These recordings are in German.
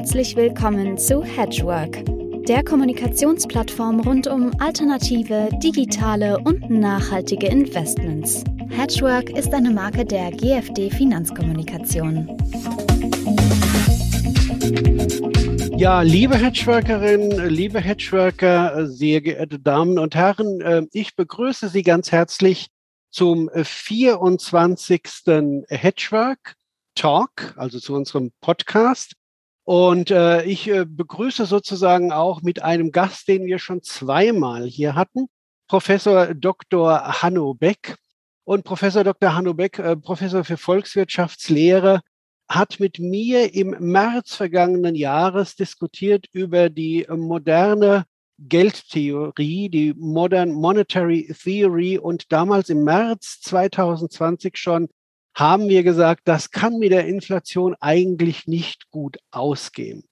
Herzlich willkommen zu Hedgework, der Kommunikationsplattform rund um alternative, digitale und nachhaltige Investments. Hedgework ist eine Marke der GFD Finanzkommunikation. Ja, liebe Hedgeworkerinnen, liebe Hedgeworker, sehr geehrte Damen und Herren, äh, ich begrüße Sie ganz herzlich zum 24. Hedgework Talk, also zu unserem Podcast. Und äh, ich äh, begrüße sozusagen auch mit einem Gast, den wir schon zweimal hier hatten, Professor Dr. Hanno Beck. Und Professor Dr. Hanno Beck, äh, Professor für Volkswirtschaftslehre, hat mit mir im März vergangenen Jahres diskutiert über die moderne Geldtheorie, die Modern Monetary Theory. Und damals im März 2020 schon haben wir gesagt, das kann mit der Inflation eigentlich nicht gut ausgehen.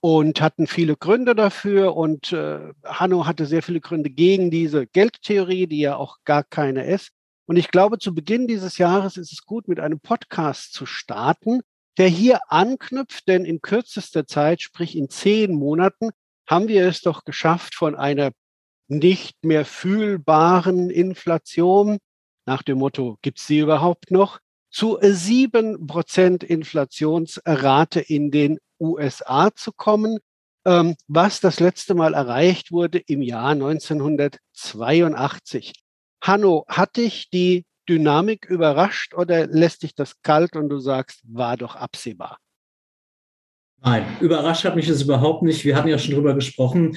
Und hatten viele Gründe dafür. Und äh, Hanno hatte sehr viele Gründe gegen diese Geldtheorie, die ja auch gar keine ist. Und ich glaube, zu Beginn dieses Jahres ist es gut, mit einem Podcast zu starten, der hier anknüpft, denn in kürzester Zeit, sprich in zehn Monaten, haben wir es doch geschafft, von einer nicht mehr fühlbaren Inflation nach dem Motto, gibt es sie überhaupt noch, zu sieben Prozent Inflationsrate in den USA zu kommen, ähm, was das letzte Mal erreicht wurde im Jahr 1982. Hanno, hat dich die Dynamik überrascht oder lässt dich das kalt und du sagst, war doch absehbar? Nein, überrascht hat mich das überhaupt nicht. Wir hatten ja schon drüber gesprochen.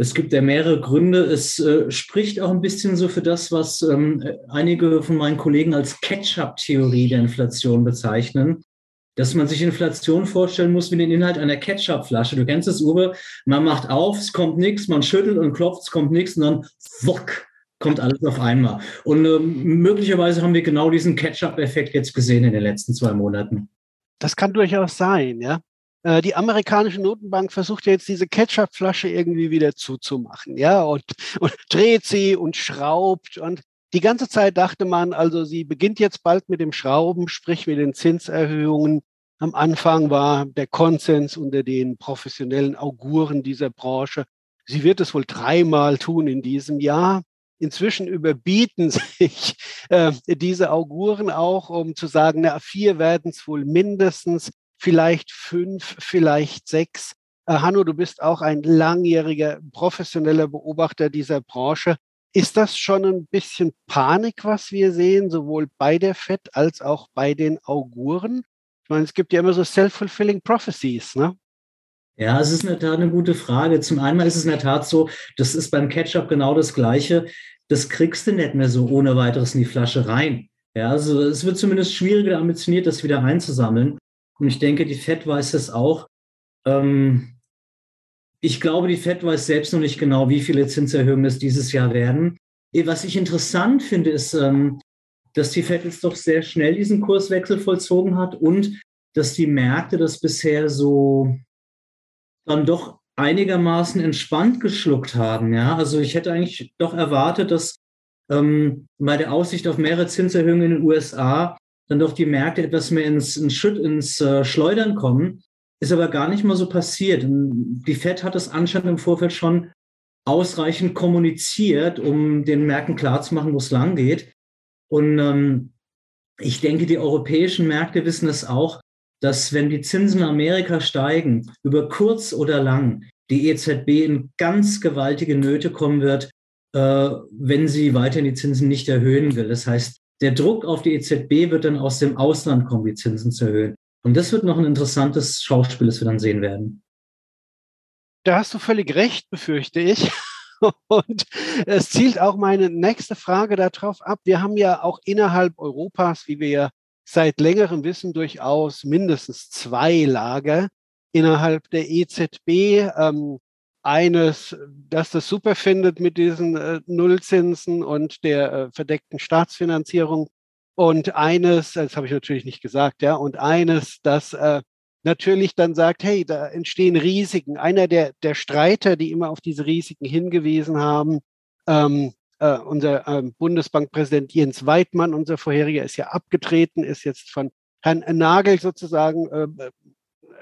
Es gibt ja mehrere Gründe. Es äh, spricht auch ein bisschen so für das, was ähm, einige von meinen Kollegen als Ketchup-Theorie der Inflation bezeichnen. Dass man sich Inflation vorstellen muss wie den Inhalt einer Ketchup-Flasche. Du kennst es, Uwe. Man macht auf, es kommt nichts, man schüttelt und klopft, es kommt nichts und dann wuck, kommt alles auf einmal. Und ähm, möglicherweise haben wir genau diesen Ketchup-Effekt jetzt gesehen in den letzten zwei Monaten. Das kann durchaus sein, ja. Äh, die amerikanische Notenbank versucht jetzt diese Ketchupflasche irgendwie wieder zuzumachen, ja, und, und dreht sie und schraubt und die ganze Zeit dachte man, also sie beginnt jetzt bald mit dem Schrauben, sprich mit den Zinserhöhungen. Am Anfang war der Konsens unter den professionellen Auguren dieser Branche. Sie wird es wohl dreimal tun in diesem Jahr. Inzwischen überbieten sich äh, diese Auguren auch, um zu sagen, na, vier werden es wohl mindestens vielleicht fünf, vielleicht sechs. Äh, Hanno, du bist auch ein langjähriger professioneller Beobachter dieser Branche. Ist das schon ein bisschen Panik, was wir sehen, sowohl bei der FED als auch bei den Auguren? Ich meine, es gibt ja immer so self-fulfilling prophecies, ne? Ja, es ist in der Tat eine gute Frage. Zum einen ist es in der Tat so, das ist beim Ketchup genau das Gleiche. Das kriegst du nicht mehr so ohne weiteres in die Flasche rein. Ja, also es wird zumindest schwieriger ambitioniert, das wieder einzusammeln. Und ich denke, die FED weiß es auch. Ähm, ich glaube, die FED weiß selbst noch nicht genau, wie viele Zinserhöhungen es dieses Jahr werden. Eh, was ich interessant finde, ist, ähm, dass die FED jetzt doch sehr schnell diesen Kurswechsel vollzogen hat und dass die Märkte das bisher so dann doch einigermaßen entspannt geschluckt haben. Ja, also ich hätte eigentlich doch erwartet, dass ähm, bei der Aussicht auf mehrere Zinserhöhungen in den USA dann doch die Märkte etwas mehr ins, ins, ins äh, Schleudern kommen. Ist aber gar nicht mal so passiert. Die FED hat es anscheinend im Vorfeld schon ausreichend kommuniziert, um den Märkten klarzumachen, wo es lang geht. Und ähm, ich denke, die europäischen Märkte wissen es auch, dass wenn die Zinsen in Amerika steigen, über kurz oder lang, die EZB in ganz gewaltige Nöte kommen wird, äh, wenn sie weiterhin die Zinsen nicht erhöhen will. Das heißt, der Druck auf die EZB wird dann aus dem Ausland kommen, die Zinsen zu erhöhen. Und das wird noch ein interessantes Schauspiel, das wir dann sehen werden. Da hast du völlig recht, befürchte ich. Und es zielt auch meine nächste Frage darauf ab. Wir haben ja auch innerhalb Europas, wie wir ja seit längerem wissen, durchaus mindestens zwei Lager innerhalb der EZB. Ähm, eines, das das super findet mit diesen äh, Nullzinsen und der äh, verdeckten Staatsfinanzierung und eines, das habe ich natürlich nicht gesagt, ja, und eines, das äh, natürlich dann sagt, hey, da entstehen Risiken. Einer der, der Streiter, die immer auf diese Risiken hingewiesen haben, ähm, äh, unser ähm, Bundesbankpräsident Jens Weidmann, unser vorheriger, ist ja abgetreten, ist jetzt von Herrn Nagel sozusagen äh,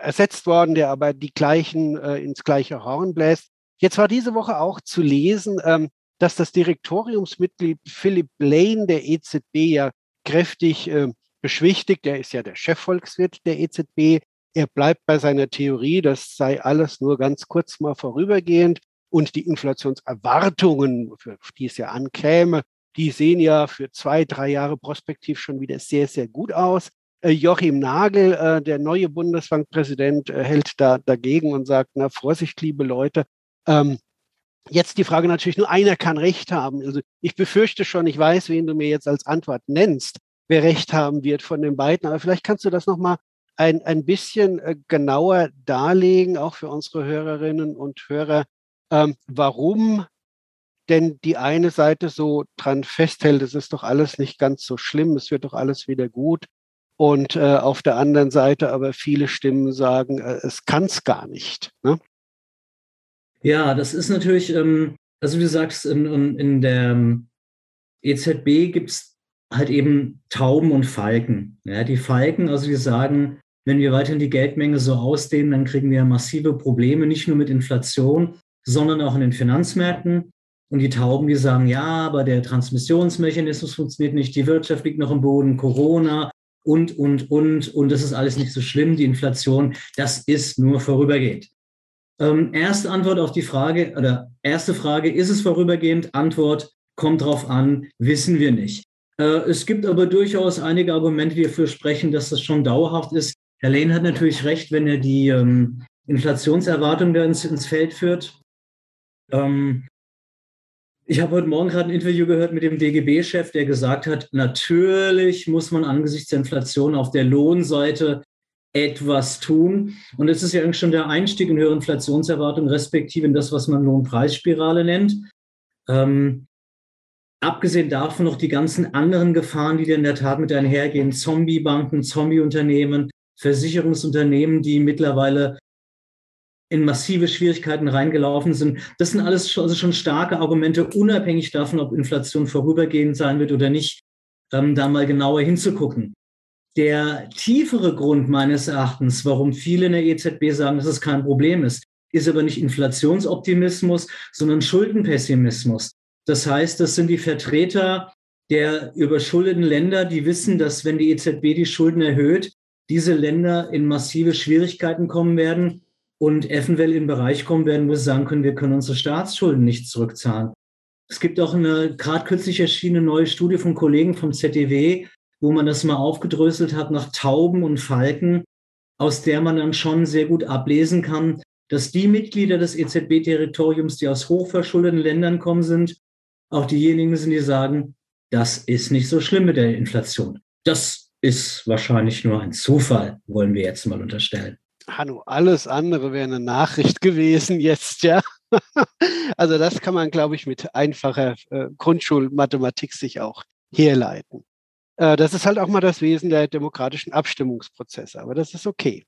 ersetzt worden, der aber die gleichen äh, ins gleiche Horn bläst. Jetzt war diese Woche auch zu lesen, ähm, dass das Direktoriumsmitglied Philip Lane der EZB ja kräftig äh, beschwichtigt. Er ist ja der Chefvolkswirt der EZB. Er bleibt bei seiner Theorie, das sei alles nur ganz kurz mal vorübergehend. Und die Inflationserwartungen, für die es ja ankäme, die sehen ja für zwei, drei Jahre prospektiv schon wieder sehr, sehr gut aus. Äh, Joachim Nagel, äh, der neue Bundesbankpräsident, äh, hält da dagegen und sagt, na Vorsicht, liebe Leute. Ähm, jetzt die Frage natürlich, nur einer kann Recht haben. Also ich befürchte schon, ich weiß, wen du mir jetzt als Antwort nennst, wer Recht haben wird von den beiden. Aber vielleicht kannst du das nochmal ein, ein bisschen genauer darlegen, auch für unsere Hörerinnen und Hörer, ähm, warum denn die eine Seite so dran festhält, es ist doch alles nicht ganz so schlimm, es wird doch alles wieder gut. Und äh, auf der anderen Seite aber viele Stimmen sagen, äh, es kann es gar nicht. Ne? Ja, das ist natürlich, ähm, also wie du sagst, in, in, der ähm, EZB gibt es halt eben Tauben und Falken. Ja, die Falken, also die sagen, wenn wir weiterhin die Geldmenge so ausdehnen, dann kriegen wir massive Probleme, nicht nur mit Inflation, sondern auch in den Finanzmärkten. Und die Tauben, die sagen, ja, aber der Transmissionsmechanismus funktioniert nicht, die Wirtschaft liegt noch im Boden, Corona und, und, und, und das ist alles nicht so schlimm, die Inflation, das ist nur vorübergehend. Ähm, erste Antwort auf die Frage, oder erste Frage, ist es vorübergehend? Antwort, kommt drauf an, wissen wir nicht. Äh, es gibt aber durchaus einige Argumente, die dafür sprechen, dass das schon dauerhaft ist. Herr Lehn hat natürlich recht, wenn er die ähm, Inflationserwartung da ins, ins Feld führt. Ähm, ich habe heute Morgen gerade ein Interview gehört mit dem DGB-Chef, der gesagt hat, natürlich muss man angesichts der Inflation auf der Lohnseite etwas tun. Und das ist ja eigentlich schon der Einstieg in höhere Inflationserwartungen, respektive in das, was man Lohnpreisspirale nennt. Ähm, abgesehen davon noch die ganzen anderen Gefahren, die in der Tat mit einhergehen. Zombie-Banken, Zombie-Unternehmen, Versicherungsunternehmen, die mittlerweile in massive Schwierigkeiten reingelaufen sind. Das sind alles schon, also schon starke Argumente, unabhängig davon, ob Inflation vorübergehend sein wird oder nicht, ähm, da mal genauer hinzugucken. Der tiefere Grund meines Erachtens, warum viele in der EZB sagen, dass es kein Problem ist, ist aber nicht Inflationsoptimismus, sondern Schuldenpessimismus. Das heißt, das sind die Vertreter der überschuldeten Länder, die wissen, dass wenn die EZB die Schulden erhöht, diese Länder in massive Schwierigkeiten kommen werden und eventuell in den Bereich kommen werden, wo sie sagen können, wir können unsere Staatsschulden nicht zurückzahlen. Es gibt auch eine gerade kürzlich erschienene neue Studie von Kollegen vom ZDW, wo man das mal aufgedröselt hat nach Tauben und Falken, aus der man dann schon sehr gut ablesen kann, dass die Mitglieder des EZB-Territoriums, die aus hochverschuldeten Ländern kommen sind, auch diejenigen sind, die sagen, das ist nicht so schlimm mit der Inflation. Das ist wahrscheinlich nur ein Zufall, wollen wir jetzt mal unterstellen. Hanno, alles andere wäre eine Nachricht gewesen jetzt, ja. also das kann man, glaube ich, mit einfacher äh, Grundschulmathematik sich auch herleiten. Äh, das ist halt auch mal das Wesen der demokratischen Abstimmungsprozesse, aber das ist okay.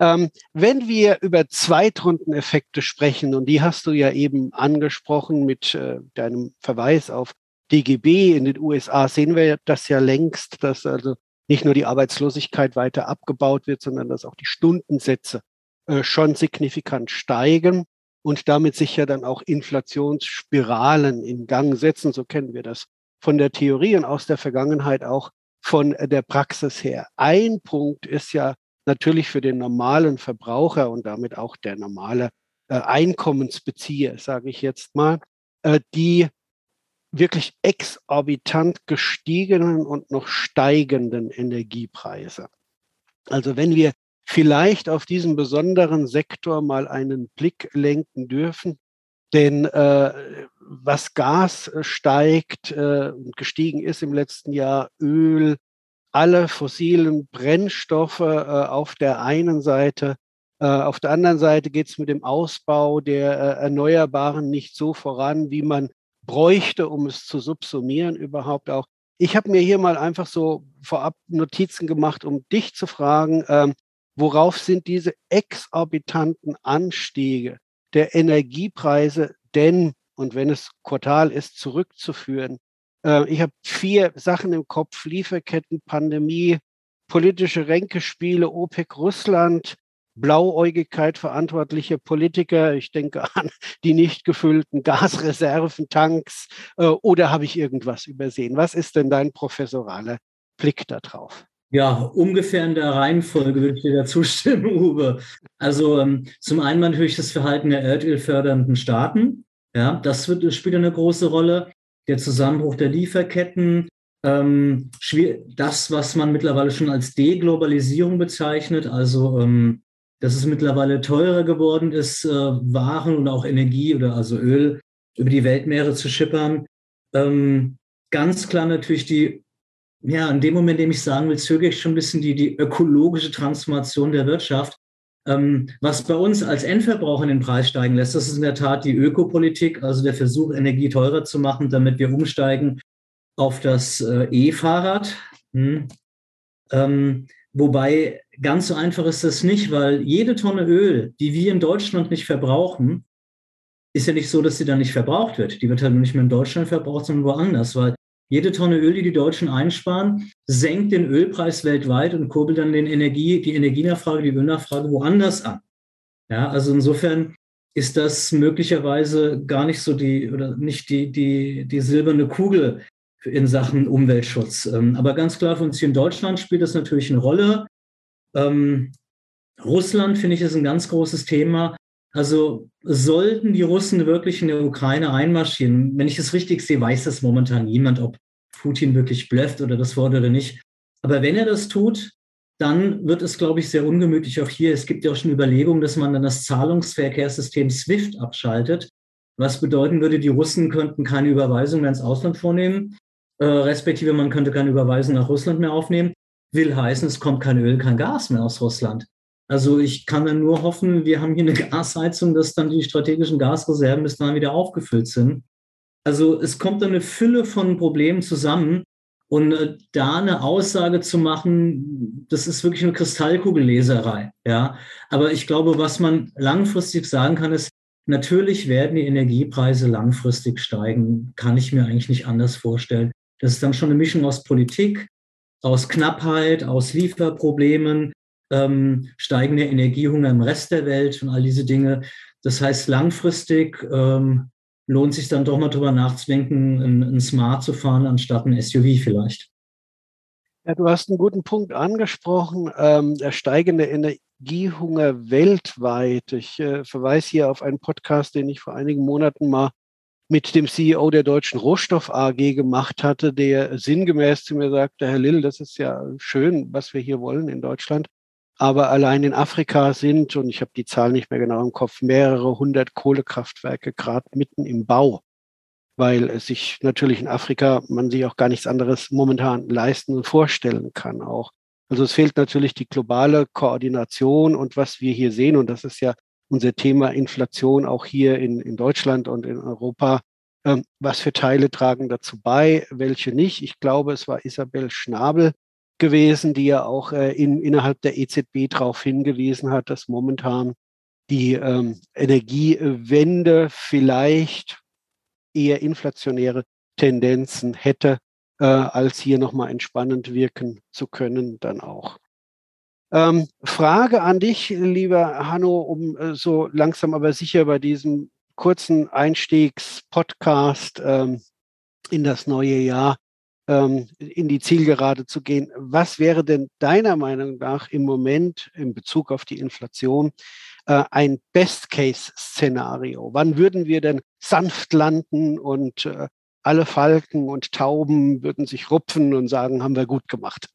Ähm, wenn wir über Zweitrundeneffekte sprechen, und die hast du ja eben angesprochen mit äh, deinem Verweis auf DGB in den USA, sehen wir das ja längst, dass also nicht nur die Arbeitslosigkeit weiter abgebaut wird, sondern dass auch die Stundensätze äh, schon signifikant steigen und damit sicher dann auch Inflationsspiralen in Gang setzen. So kennen wir das von der Theorie und aus der Vergangenheit auch von der Praxis her. Ein Punkt ist ja natürlich für den normalen Verbraucher und damit auch der normale äh, Einkommensbezieher, sage ich jetzt mal, äh, die wirklich exorbitant gestiegenen und noch steigenden Energiepreise. Also wenn wir vielleicht auf diesen besonderen Sektor mal einen Blick lenken dürfen, denn äh, was Gas steigt äh, und gestiegen ist im letzten Jahr, Öl, alle fossilen Brennstoffe äh, auf der einen Seite. Äh, auf der anderen Seite geht es mit dem Ausbau der äh, Erneuerbaren nicht so voran, wie man bräuchte, um es zu subsumieren überhaupt auch. Ich habe mir hier mal einfach so vorab Notizen gemacht, um dich zu fragen, ähm, worauf sind diese exorbitanten Anstiege der Energiepreise denn, und wenn es quartal ist, zurückzuführen? Äh, ich habe vier Sachen im Kopf, Lieferketten, Pandemie, politische Ränkespiele, OPEC, Russland, Blauäugigkeit verantwortliche Politiker. Ich denke an die nicht gefüllten Gasreserventanks. Äh, oder habe ich irgendwas übersehen? Was ist denn dein professoraler Blick darauf? Ja, ungefähr in der Reihenfolge würde ich dir dazu stimmen, Uwe. Also ähm, zum einen natürlich das Verhalten der erdölfördernden Staaten. Ja, das wird, das spielt eine große Rolle. Der Zusammenbruch der Lieferketten, ähm, das, was man mittlerweile schon als Deglobalisierung bezeichnet, also ähm, dass es mittlerweile teurer geworden ist, äh, Waren und auch Energie oder also Öl über die Weltmeere zu schippern. Ähm, ganz klar natürlich die, ja, in dem Moment, in dem ich sagen will, zögere ich schon ein bisschen die, die ökologische Transformation der Wirtschaft. Ähm, was bei uns als Endverbraucher den Preis steigen lässt, das ist in der Tat die Ökopolitik, also der Versuch, Energie teurer zu machen, damit wir umsteigen auf das äh, E-Fahrrad. Hm. Ähm, wobei ganz so einfach ist das nicht, weil jede Tonne Öl, die wir in Deutschland nicht verbrauchen, ist ja nicht so, dass sie dann nicht verbraucht wird. Die wird halt nicht mehr in Deutschland verbraucht, sondern woanders, weil jede Tonne Öl, die die Deutschen einsparen, senkt den Ölpreis weltweit und kurbelt dann den Energie, die Energienachfrage, die Ölnachfrage woanders an. Ja, also insofern ist das möglicherweise gar nicht so die oder nicht die, die, die silberne Kugel, in Sachen Umweltschutz. Ähm, aber ganz klar für uns hier in Deutschland spielt das natürlich eine Rolle. Ähm, Russland, finde ich, ist ein ganz großes Thema. Also sollten die Russen wirklich in der Ukraine einmarschieren, wenn ich es richtig sehe, weiß das momentan niemand, ob Putin wirklich blöfft oder das Wort oder nicht. Aber wenn er das tut, dann wird es, glaube ich, sehr ungemütlich auch hier. Es gibt ja auch schon Überlegungen, dass man dann das Zahlungsverkehrssystem SWIFT abschaltet, was bedeuten würde, die Russen könnten keine Überweisung mehr ins Ausland vornehmen äh, respektive man könnte keine Überweisung nach Russland mehr aufnehmen, will heißen, es kommt kein Öl, kein Gas mehr aus Russland. Also ich kann dann nur hoffen, wir haben hier eine Gasheizung, dass dann die strategischen Gasreserven bis dahin wieder aufgefüllt sind. Also es kommt dann eine Fülle von Problemen zusammen. Und äh, da eine Aussage zu machen, das ist wirklich eine Kristallkugelleserei. Ja, aber ich glaube, was man langfristig sagen kann, ist, natürlich werden die Energiepreise langfristig steigen. Kann ich mir eigentlich nicht anders vorstellen. Das ist dann schon eine Mischung aus Politik, aus Knappheit, aus Lieferproblemen, ähm, steigender Energiehunger im Rest der Welt und all diese Dinge. Das heißt, langfristig ähm, lohnt sich dann doch mal drüber nachzudenken, ein, ein Smart zu fahren, anstatt ein SUV vielleicht. Ja, du hast einen guten Punkt angesprochen, ähm, der steigende Energiehunger weltweit. Ich äh, verweise hier auf einen Podcast, den ich vor einigen Monaten mal mit dem CEO der Deutschen Rohstoff AG gemacht hatte, der sinngemäß zu mir sagte, Herr Lill, das ist ja schön, was wir hier wollen in Deutschland. Aber allein in Afrika sind, und ich habe die Zahl nicht mehr genau im Kopf, mehrere hundert Kohlekraftwerke gerade mitten im Bau, weil es sich natürlich in Afrika man sich auch gar nichts anderes momentan leisten und vorstellen kann auch. Also es fehlt natürlich die globale Koordination und was wir hier sehen, und das ist ja unser Thema Inflation auch hier in, in Deutschland und in Europa. Ähm, was für Teile tragen dazu bei, welche nicht? Ich glaube, es war Isabel Schnabel gewesen, die ja auch äh, in, innerhalb der EZB darauf hingewiesen hat, dass momentan die ähm, Energiewende vielleicht eher inflationäre Tendenzen hätte, äh, als hier nochmal entspannend wirken zu können, dann auch. Ähm, Frage an dich, lieber Hanno, um äh, so langsam aber sicher bei diesem kurzen Einstiegspodcast ähm, in das neue Jahr ähm, in die Zielgerade zu gehen. Was wäre denn deiner Meinung nach im Moment in Bezug auf die Inflation äh, ein Best-Case-Szenario? Wann würden wir denn sanft landen und äh, alle Falken und Tauben würden sich rupfen und sagen, haben wir gut gemacht?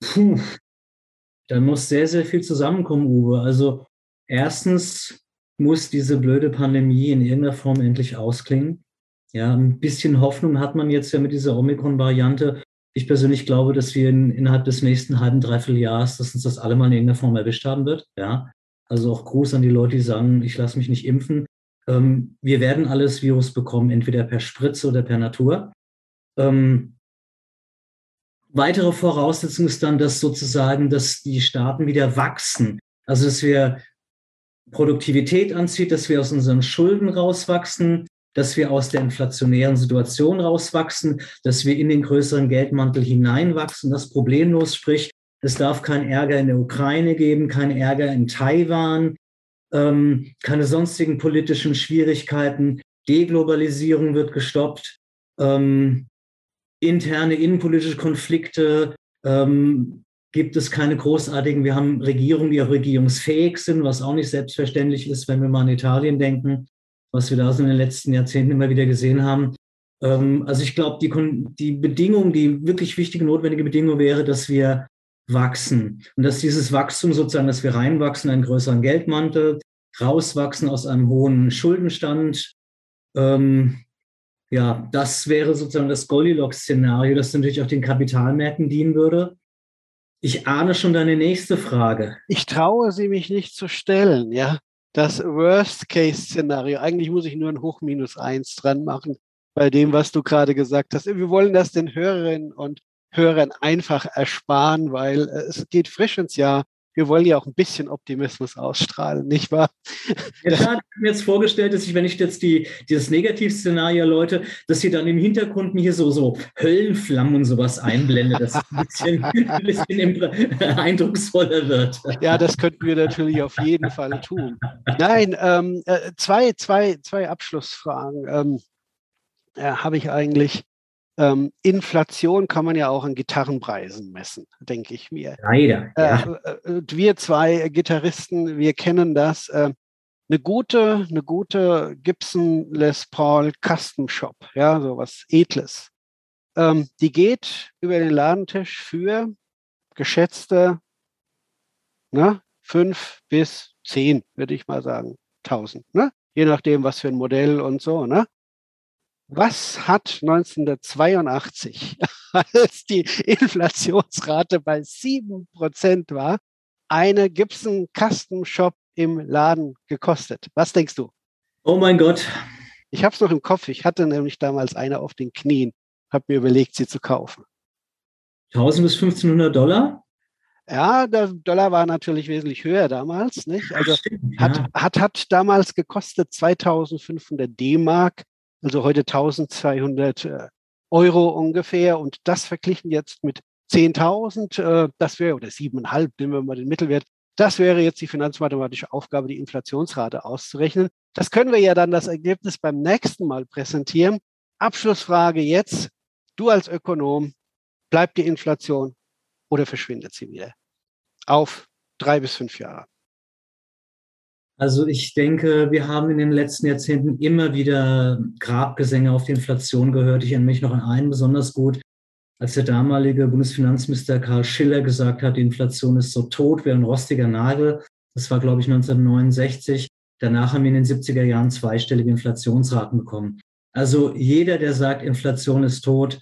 Puh, da muss sehr, sehr viel zusammenkommen, Uwe. Also erstens muss diese blöde Pandemie in irgendeiner Form endlich ausklingen. Ja, ein bisschen Hoffnung hat man jetzt ja mit dieser Omikron-Variante. Ich persönlich glaube, dass wir in, innerhalb des nächsten halben, dreiviertel Jahres, dass uns das alle mal in irgendeiner Form erwischt haben wird. Ja, also auch Gruß an die Leute, die sagen, ich lasse mich nicht impfen. Ähm, wir werden alles Virus bekommen, entweder per Spritze oder per Natur. Ähm, weitere Voraussetzung ist dann, dass sozusagen, dass die Staaten wieder wachsen. Also, dass wir Produktivität anzieht, dass wir aus unseren Schulden rauswachsen, dass wir aus der inflationären Situation rauswachsen, dass wir in den größeren Geldmantel hineinwachsen, das problemlos, sprich, Es darf keinen Ärger in der Ukraine geben, keinen Ärger in Taiwan, ähm, keine sonstigen politischen Schwierigkeiten. Deglobalisierung wird gestoppt. Ähm, interne innenpolitische Konflikte ähm, gibt es keine großartigen. Wir haben Regierungen, die auch regierungsfähig sind, was auch nicht selbstverständlich ist, wenn wir mal an Italien denken, was wir da so in den letzten Jahrzehnten immer wieder gesehen haben. Ähm, also ich glaube, die, die Bedingung, die wirklich wichtige, notwendige Bedingung wäre, dass wir wachsen und dass dieses Wachstum sozusagen, dass wir reinwachsen, einen größeren Geldmantel, rauswachsen aus einem hohen Schuldenstand. Ähm, ja, das wäre sozusagen das Goldilocks-Szenario, das natürlich auch den Kapitalmärkten dienen würde. Ich ahne schon deine nächste Frage. Ich traue sie mich nicht zu stellen, ja. Das Worst-Case-Szenario. Eigentlich muss ich nur ein Hoch minus eins dran machen bei dem, was du gerade gesagt hast. Wir wollen das den Hörerinnen und Hörern einfach ersparen, weil äh, es geht frisch ins Jahr wir wollen ja auch ein bisschen Optimismus ausstrahlen, nicht wahr? Ja, klar, ich habe mir jetzt vorgestellt, dass ich, wenn ich jetzt die, dieses Negativszenario läute, dass sie dann im Hintergrund hier so, so Höllenflammen und sowas einblende, dass es ein bisschen, ein bisschen eindrucksvoller wird. Ja, das könnten wir natürlich auf jeden Fall tun. Nein, ähm, äh, zwei, zwei, zwei Abschlussfragen ähm, äh, habe ich eigentlich. Ähm, Inflation kann man ja auch an Gitarrenpreisen messen, denke ich mir. Leider. Äh, ja. Äh, wir zwei Gitarristen, wir kennen das. Äh, eine gute, eine gute Gibson Les Paul Custom Shop, ja, so was Edles. Ähm, die geht über den Ladentisch für geschätzte ne, fünf bis zehn, würde ich mal sagen, tausend, ne? Je nachdem, was für ein Modell und so, ne? Was hat 1982, als die Inflationsrate bei sieben Prozent war, eine Gibson Custom Shop im Laden gekostet? Was denkst du? Oh mein Gott. Ich habe es noch im Kopf. Ich hatte nämlich damals eine auf den Knien, habe mir überlegt, sie zu kaufen. 1000 bis 1500 Dollar? Ja, der Dollar war natürlich wesentlich höher damals, nicht? Also Stimmt, ja. hat, hat, hat damals gekostet 2500 D-Mark also heute 1200 äh, Euro ungefähr. Und das verglichen jetzt mit 10.000, äh, das wäre, oder 7,5, nehmen wir mal den Mittelwert, das wäre jetzt die finanzmathematische Aufgabe, die Inflationsrate auszurechnen. Das können wir ja dann das Ergebnis beim nächsten Mal präsentieren. Abschlussfrage jetzt. Du als Ökonom, bleibt die Inflation oder verschwindet sie wieder? Auf drei bis fünf Jahre. Also ich denke, wir haben in den letzten Jahrzehnten immer wieder Grabgesänge auf die Inflation gehört. Ich erinnere mich noch an einen besonders gut, als der damalige Bundesfinanzminister Karl Schiller gesagt hat, die Inflation ist so tot wie ein rostiger Nagel. Das war, glaube ich, 1969. Danach haben wir in den 70er Jahren zweistellige Inflationsraten bekommen. Also jeder, der sagt, Inflation ist tot,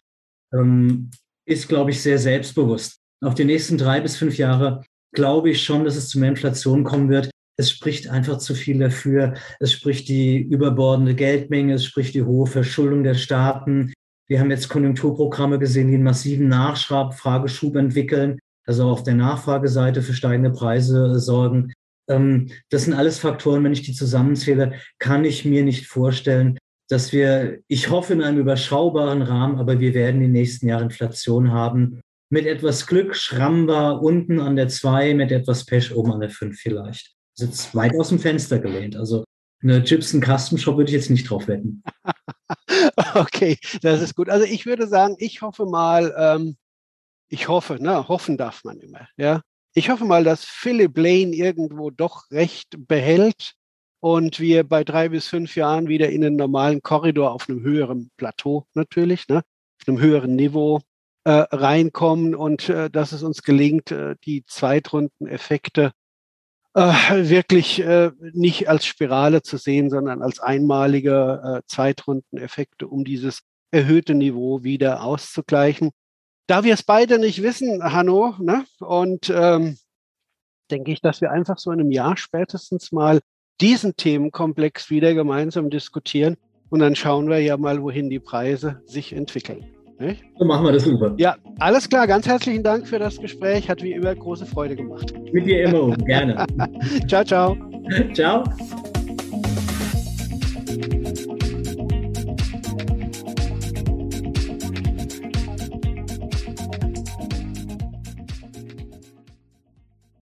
ähm, ist, glaube ich, sehr selbstbewusst. Auf die nächsten drei bis fünf Jahre glaube ich schon, dass es zu mehr Inflation kommen wird. Es spricht einfach zu viel dafür. Es spricht die überbordende Geldmenge, es spricht die hohe Verschuldung der Staaten. Wir haben jetzt Konjunkturprogramme gesehen, die einen massiven Nachfrageschub entwickeln, also auf der Nachfrageseite für steigende Preise sorgen. Ähm, das sind alles Faktoren, wenn ich die zusammenzähle, kann ich mir nicht vorstellen, dass wir, ich hoffe in einem überschaubaren Rahmen, aber wir werden die nächsten Jahre Inflation haben. Mit etwas Glück schrammbar unten an der 2, mit etwas Pech oben an der 5 vielleicht sitzt weit aus dem Fenster gelehnt. Also eine Gibson Custom Shop würde ich jetzt nicht drauf wetten. okay, das ist gut. Also ich würde sagen, ich hoffe mal, ähm, ich hoffe, ne, hoffen darf man immer, ja. Ich hoffe mal, dass Philip Lane irgendwo doch recht behält und wir bei drei bis fünf Jahren wieder in einen normalen Korridor auf einem höheren Plateau natürlich, ne, auf einem höheren Niveau äh, reinkommen und äh, dass es uns gelingt, äh, die Zweitrundeneffekte äh, wirklich äh, nicht als Spirale zu sehen, sondern als einmalige äh, Zweitrundeneffekte, um dieses erhöhte Niveau wieder auszugleichen. Da wir es beide nicht wissen, Hanno, ne, und ähm, denke ich, dass wir einfach so in einem Jahr spätestens mal diesen Themenkomplex wieder gemeinsam diskutieren und dann schauen wir ja mal, wohin die Preise sich entwickeln. Nicht? So machen wir das super. Ja, alles klar. Ganz herzlichen Dank für das Gespräch. Hat wie immer große Freude gemacht. Mit dir immer, gerne. ciao, ciao. Ciao.